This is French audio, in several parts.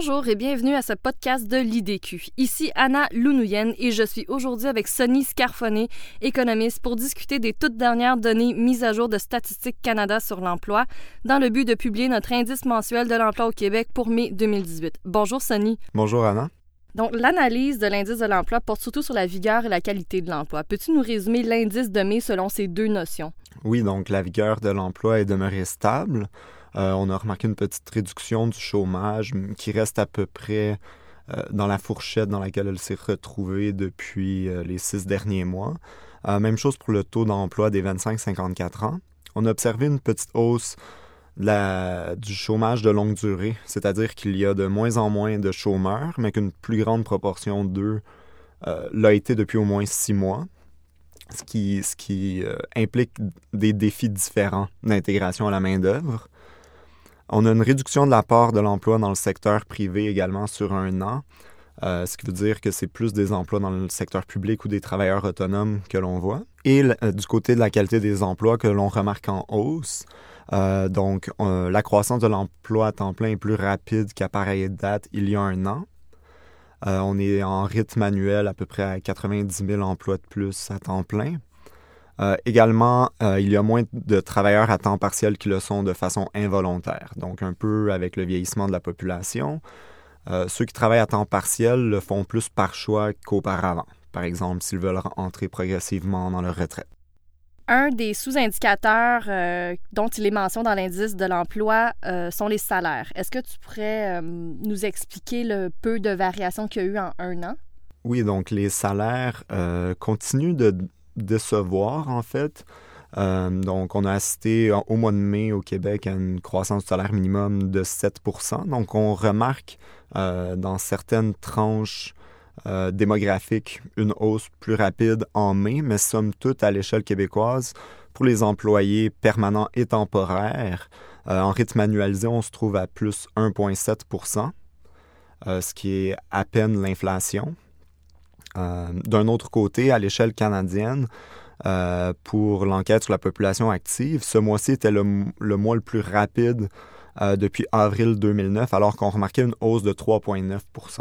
Bonjour et bienvenue à ce podcast de l'IDQ. Ici Anna Lounouyen et je suis aujourd'hui avec Sonny Scarfoné, économiste, pour discuter des toutes dernières données mises à jour de Statistique Canada sur l'emploi dans le but de publier notre indice mensuel de l'emploi au Québec pour mai 2018. Bonjour Sonny. Bonjour Anna. Donc, l'analyse de l'indice de l'emploi porte surtout sur la vigueur et la qualité de l'emploi. Peux-tu nous résumer l'indice de mai selon ces deux notions? Oui, donc la vigueur de l'emploi est demeurée stable. Euh, on a remarqué une petite réduction du chômage qui reste à peu près euh, dans la fourchette dans laquelle elle s'est retrouvée depuis euh, les six derniers mois. même chose pour le taux d'emploi des 25-54 ans. On a observé une petite hausse du chômage de longue durée, c'est-à-dire qu'il y a de moins en moins de chômeurs, mais qu'une plus grande proportion d'eux l'a été depuis au moins six mois, ce qui, ce qui implique des défis différents d'intégration à la main-d'œuvre. On a une réduction de la part de l'emploi dans le secteur privé également sur un an, euh, ce qui veut dire que c'est plus des emplois dans le secteur public ou des travailleurs autonomes que l'on voit. Et euh, du côté de la qualité des emplois que l'on remarque en hausse, euh, donc la croissance de l'emploi à temps plein est plus rapide qu'à pareille date il y a un an. on est en rythme annuel à peu près à 90 000 emplois de plus à temps plein. Euh, également, euh, il y a moins de travailleurs à temps partiel qui le sont de façon involontaire, donc un peu avec le vieillissement de la population. Euh, ceux qui travaillent à temps partiel le font plus par choix qu'auparavant, par exemple s'ils veulent entrer progressivement dans leur retraite. Un des sous-indicateurs dont il est mention dans l'indice de l'emploi sont les salaires. Est-ce que tu pourrais nous expliquer le peu de variations qu'il y a eu en un an? Oui, donc les salaires continuent de décevoir, en fait. Euh, donc, on a assisté au mois de mai au Québec à une croissance du salaire minimum de 7% Donc, on remarque euh, dans certaines tranches euh, démographiques une hausse plus rapide en mai, mais somme toute, à l'échelle québécoise, pour les employés permanents et temporaires, en rythme annualisé, on se trouve à plus 1,7% ce qui est à peine l'inflation. Euh, d'un autre côté, à l'échelle canadienne, euh, pour l'enquête sur la population active, ce mois-ci était le, mois le plus rapide euh, depuis avril 2009, alors qu'on remarquait une hausse de 3,9%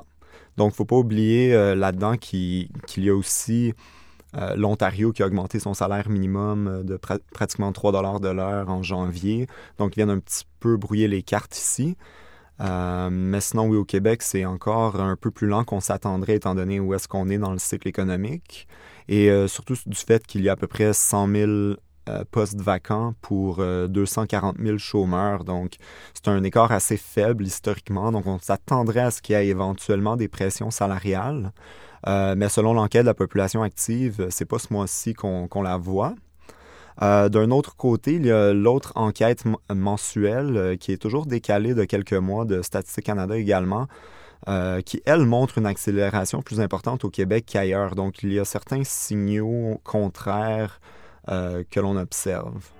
Donc, il ne faut pas oublier là-dedans qu'il y a aussi l'Ontario qui a augmenté son salaire minimum de pratiquement 3 de l'heure en janvier. Donc, ils viennent un petit peu brouiller les cartes ici. Euh, mais sinon, oui, au Québec, c'est encore un peu plus lent qu'on s'attendrait étant donné où est-ce qu'on est dans le cycle économique. Et euh, surtout du fait qu'il y a à peu près 100 000 euh, postes vacants pour 240 000 chômeurs. Donc, c'est un écart assez faible historiquement. Donc, on s'attendrait à ce qu'il y ait éventuellement des pressions salariales. mais selon l'enquête de la population active, c'est pas ce mois-ci qu'on la voit. Euh, d'un autre côté, il y a l'autre enquête mensuelle euh, qui est toujours décalée de quelques mois de Statistique Canada également, euh, qui, elle, montre une accélération plus importante au Québec qu'ailleurs. Donc, il y a certains signaux contraires que l'on observe.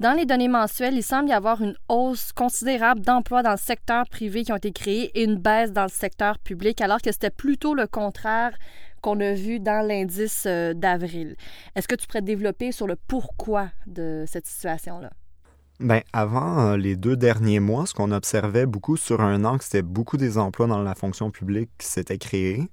Dans les données mensuelles, il semble y avoir une hausse considérable d'emplois dans le secteur privé qui ont été créés et une baisse dans le secteur public, alors que c'était plutôt le contraire qu'on a vu dans l'indice euh, d'avril. Est-ce que tu pourrais développer sur le pourquoi de cette situation-là? Bien, avant euh, les deux derniers mois, ce qu'on observait beaucoup sur un an, c'était beaucoup des emplois dans la fonction publique qui s'étaient créés.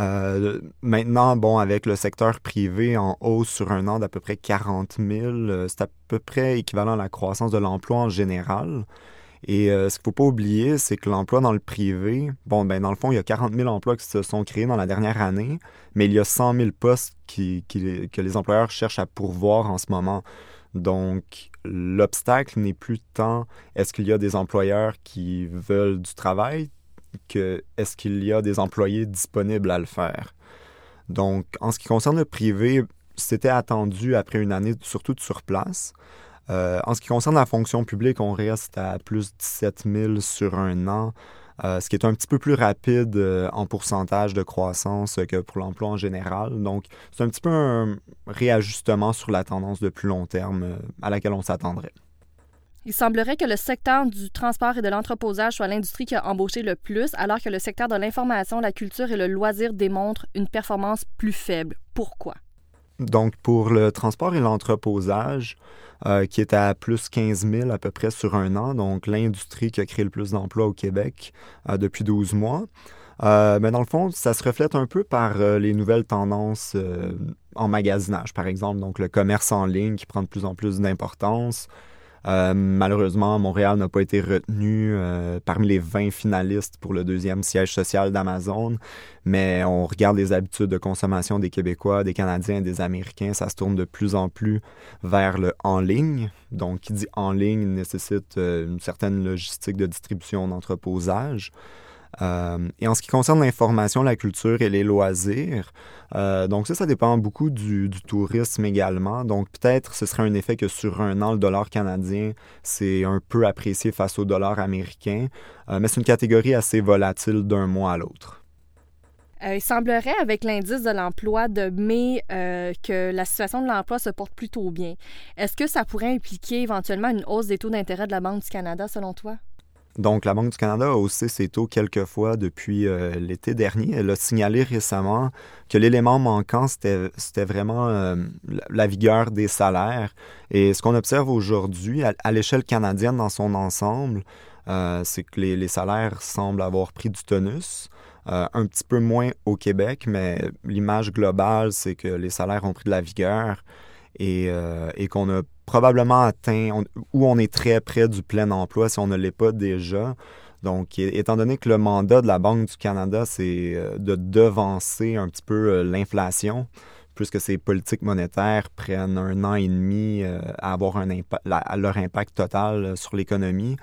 Euh, maintenant, bon, avec le secteur privé en hausse sur un an d'à peu près 40 000, euh, c'est à peu près équivalent à la croissance de l'emploi en général. Et euh, ce qu'il ne faut pas oublier, c'est que l'emploi dans le privé, bon, ben, dans le fond, il y a 40 000 emplois qui se sont créés dans la dernière année, mais il y a 100 000 postes qui, que les employeurs cherchent à pourvoir en ce moment. Donc, l'obstacle n'est plus tant est-ce qu'il y a des employeurs qui veulent du travail, que est-ce qu'il y a des employés disponibles à le faire? Donc, en ce qui concerne le privé, c'était attendu après une année surtout de sur place. Euh, en ce qui concerne la fonction publique, on reste à plus 17 000 sur un an, euh, ce qui est un petit peu plus rapide euh, en pourcentage de croissance que pour l'emploi en général. Donc, c'est un petit peu un réajustement sur la tendance de plus long terme à laquelle on s'attendrait. Il semblerait que le secteur du transport et de l'entreposage soit l'industrie qui a embauché le plus, alors que le secteur de l'information, la culture et le loisir démontrent une performance plus faible. Pourquoi? Donc, pour le transport et l'entreposage, euh, qui est à plus 15 000 à peu près sur un an, donc l'industrie qui a créé le plus d'emplois au Québec euh, depuis 12 mois. Euh, mais dans le fond, ça se reflète un peu par les nouvelles tendances en magasinage, par exemple, donc le commerce en ligne qui prend de plus en plus d'importance, malheureusement, Montréal n'a pas été retenu euh, parmi les 20 finalistes pour le deuxième siège social d'Amazon, mais on regarde les habitudes de consommation des Québécois, des Canadiens et des Américains, ça se tourne de plus en plus vers le en ligne. Donc, qui dit en ligne nécessite euh, une certaine logistique de distribution d'entreposage. Euh, et en ce qui concerne l'information, la culture et les loisirs, euh, donc ça, ça dépend beaucoup du, tourisme également. Donc peut-être ce serait un effet que sur un an, le dollar canadien, c'est un peu apprécié face au dollar américain, euh, mais c'est une catégorie assez volatile d'un mois à l'autre. il semblerait, avec l'indice de l'emploi de mai, que la situation de l'emploi se porte plutôt bien. Est-ce que ça pourrait impliquer éventuellement une hausse des taux d'intérêt de la Banque du Canada, selon toi? Donc, la Banque du Canada a haussé ses taux quelques fois depuis euh, l'été dernier. Elle a signalé récemment que l'élément manquant, c'était vraiment euh, la vigueur des salaires. Et ce qu'on observe aujourd'hui, à, l'échelle canadienne dans son ensemble, euh, c'est que les, les, salaires semblent avoir pris du tonus. un petit peu moins au Québec, mais l'image globale, c'est que les salaires ont pris de la vigueur et, et qu'on a probablement atteint, ou on est très près du plein emploi si on ne l'est pas déjà. Donc, étant donné que le mandat de la Banque du Canada, c'est euh, de devancer un petit peu euh, l'inflation, puisque ces politiques monétaires prennent un an et demi euh, à avoir un leur impact total sur l'économie,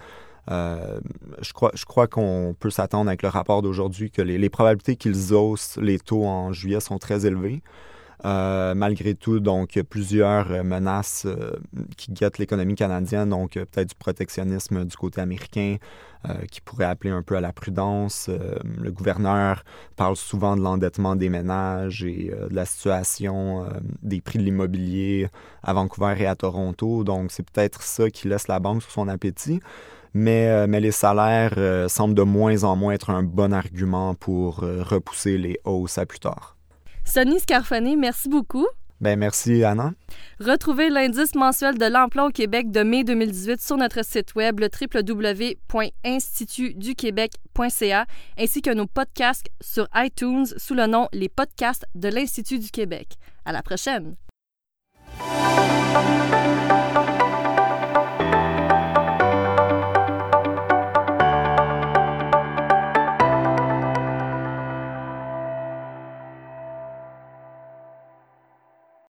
je crois, qu'on peut s'attendre avec le rapport d'aujourd'hui que les probabilités qu'ils haussent les taux en juillet sont très élevées. Euh, malgré tout, donc, plusieurs euh, menaces euh, qui guettent l'économie canadienne, donc peut-être du protectionnisme du côté américain qui pourrait appeler un peu à la prudence. le gouverneur parle souvent de l'endettement des ménages et de la situation des prix de l'immobilier à Vancouver et à Toronto. Donc, c'est peut-être ça qui laisse la banque sur son appétit. Mais, mais, les salaires semblent de moins en moins être un bon argument pour repousser les hausses à plus tard. Sonny Scarfoni, merci beaucoup. Ben merci, Anna. Retrouvez l'indice mensuel de l'emploi au Québec de mai 2018 sur notre site web, le www.institutduquebec.ca, ainsi que nos podcasts sur iTunes sous le nom Les podcasts de l'Institut du Québec. À la prochaine!